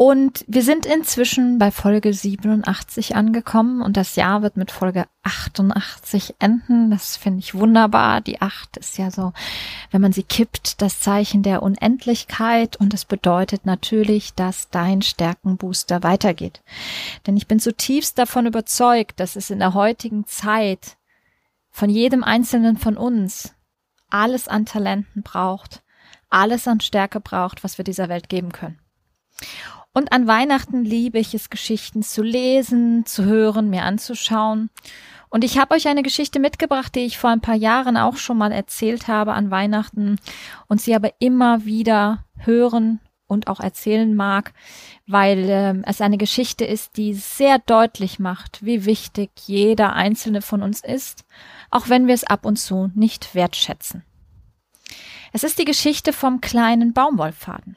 Und wir sind inzwischen bei Folge 87 angekommen und das Jahr wird mit Folge 88 enden. Das finde ich wunderbar. Die 8 ist ja so, wenn man sie kippt, das Zeichen der Unendlichkeit und es bedeutet natürlich, dass dein Stärkenbooster weitergeht. Denn ich bin zutiefst davon überzeugt, dass es in der heutigen Zeit von jedem Einzelnen von uns alles an Talenten braucht, alles an Stärke braucht, was wir dieser Welt geben können. Und an Weihnachten liebe ich es, Geschichten zu lesen, zu hören, mir anzuschauen. Und ich habe euch eine Geschichte mitgebracht, die ich vor ein paar Jahren auch schon mal erzählt habe an Weihnachten und sie aber immer wieder hören und auch erzählen mag, weil äh, es eine Geschichte ist, die sehr deutlich macht, wie wichtig jeder einzelne von uns ist, auch wenn wir es ab und zu nicht wertschätzen. Es ist die Geschichte vom kleinen Baumwollfaden.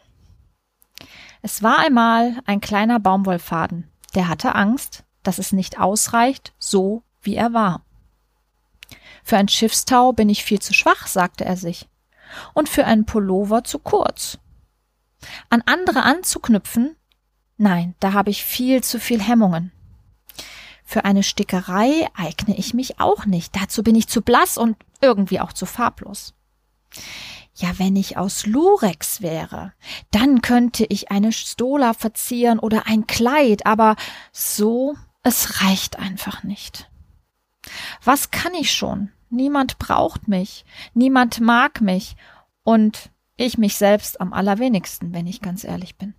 Es war einmal ein kleiner Baumwollfaden, der hatte Angst, dass es nicht ausreicht, so wie er war. Für ein Schiffstau bin ich viel zu schwach, sagte er sich, und für einen Pullover zu kurz. An andere anzuknüpfen? Nein, da habe ich viel zu viel Hemmungen. Für eine Stickerei eigne ich mich auch nicht, dazu bin ich zu blass und irgendwie auch zu farblos. Ja, wenn ich aus Lurex wäre, dann könnte ich eine Stola verzieren oder ein Kleid, aber so, es reicht einfach nicht. Was kann ich schon? Niemand braucht mich, niemand mag mich und ich mich selbst am allerwenigsten, wenn ich ganz ehrlich bin.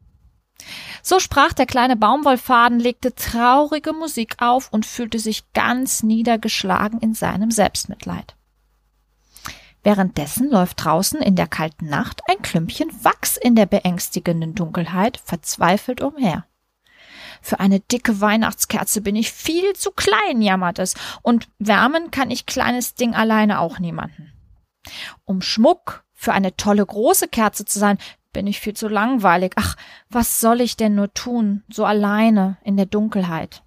So sprach der kleine Baumwollfaden, legte traurige Musik auf und fühlte sich ganz niedergeschlagen in seinem Selbstmitleid. Währenddessen läuft draußen in der kalten Nacht ein Klümpchen Wachs in der beängstigenden Dunkelheit verzweifelt umher. Für eine dicke Weihnachtskerze bin ich viel zu klein, jammert es, und wärmen kann ich kleines Ding alleine auch niemanden. Um Schmuck für eine tolle große Kerze zu sein, bin ich viel zu langweilig. Ach, was soll ich denn nur tun, so alleine in der Dunkelheit?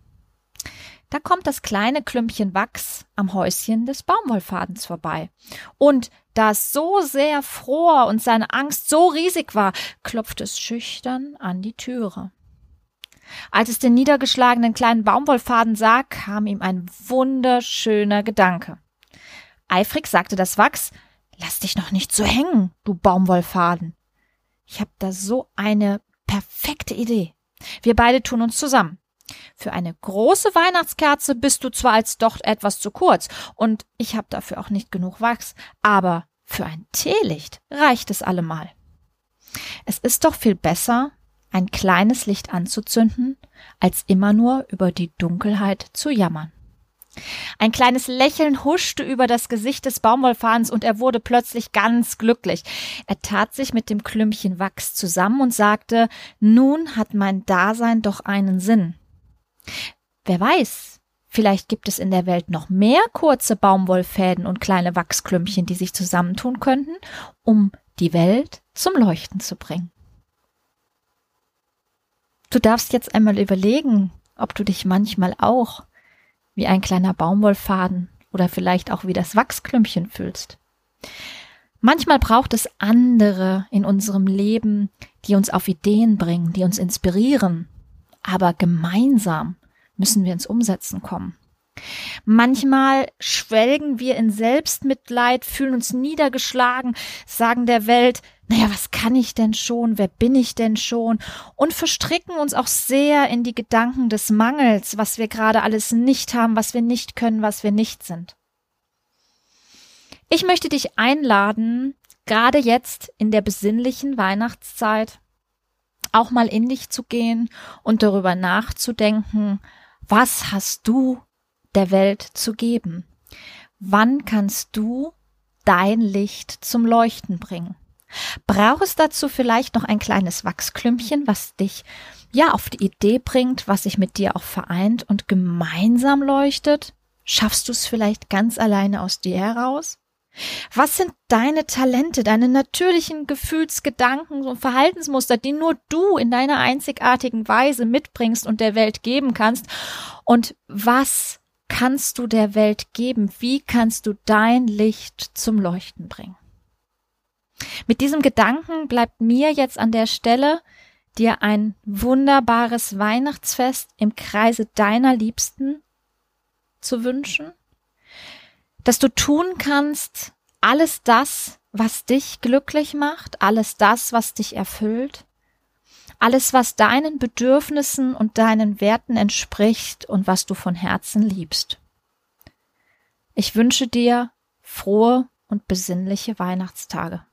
Da kommt das kleine Klümpchen Wachs am Häuschen des Baumwollfadens vorbei. Und da es so sehr fror und seine Angst so riesig war, klopft es schüchtern an die Türe. Als es den niedergeschlagenen kleinen Baumwollfaden sah, kam ihm ein wunderschöner Gedanke. Eifrig sagte das Wachs, Lass dich noch nicht so hängen, du Baumwollfaden. Ich hab da so eine perfekte Idee. Wir beide tun uns zusammen. Für eine große Weihnachtskerze bist du zwar als doch etwas zu kurz, und ich habe dafür auch nicht genug Wachs, aber für ein Teelicht reicht es allemal. Es ist doch viel besser, ein kleines Licht anzuzünden, als immer nur über die Dunkelheit zu jammern. Ein kleines Lächeln huschte über das Gesicht des Baumwollfahns und er wurde plötzlich ganz glücklich. Er tat sich mit dem Klümpchen Wachs zusammen und sagte, nun hat mein Dasein doch einen Sinn. Wer weiß, vielleicht gibt es in der Welt noch mehr kurze Baumwollfäden und kleine Wachsklümpchen, die sich zusammentun könnten, um die Welt zum Leuchten zu bringen. Du darfst jetzt einmal überlegen, ob du dich manchmal auch wie ein kleiner Baumwollfaden oder vielleicht auch wie das Wachsklümpchen fühlst. Manchmal braucht es andere in unserem Leben, die uns auf Ideen bringen, die uns inspirieren, aber gemeinsam müssen wir ins Umsetzen kommen. Manchmal schwelgen wir in Selbstmitleid, fühlen uns niedergeschlagen, sagen der Welt, naja, was kann ich denn schon? Wer bin ich denn schon? Und verstricken uns auch sehr in die Gedanken des Mangels, was wir gerade alles nicht haben, was wir nicht können, was wir nicht sind. Ich möchte dich einladen, gerade jetzt in der besinnlichen Weihnachtszeit, auch mal in dich zu gehen und darüber nachzudenken, was hast du der Welt zu geben? Wann kannst du dein Licht zum Leuchten bringen? Brauchst dazu vielleicht noch ein kleines Wachsklümpchen, was dich ja auf die Idee bringt, was sich mit dir auch vereint und gemeinsam leuchtet? Schaffst du es vielleicht ganz alleine aus dir heraus? Was sind deine Talente, deine natürlichen Gefühlsgedanken und Verhaltensmuster, die nur du in deiner einzigartigen Weise mitbringst und der Welt geben kannst? Und was kannst du der Welt geben? Wie kannst du dein Licht zum Leuchten bringen? Mit diesem Gedanken bleibt mir jetzt an der Stelle, dir ein wunderbares Weihnachtsfest im Kreise deiner Liebsten zu wünschen, dass du tun kannst alles das, was dich glücklich macht, alles das, was dich erfüllt, alles, was deinen Bedürfnissen und deinen Werten entspricht und was du von Herzen liebst. Ich wünsche dir frohe und besinnliche Weihnachtstage.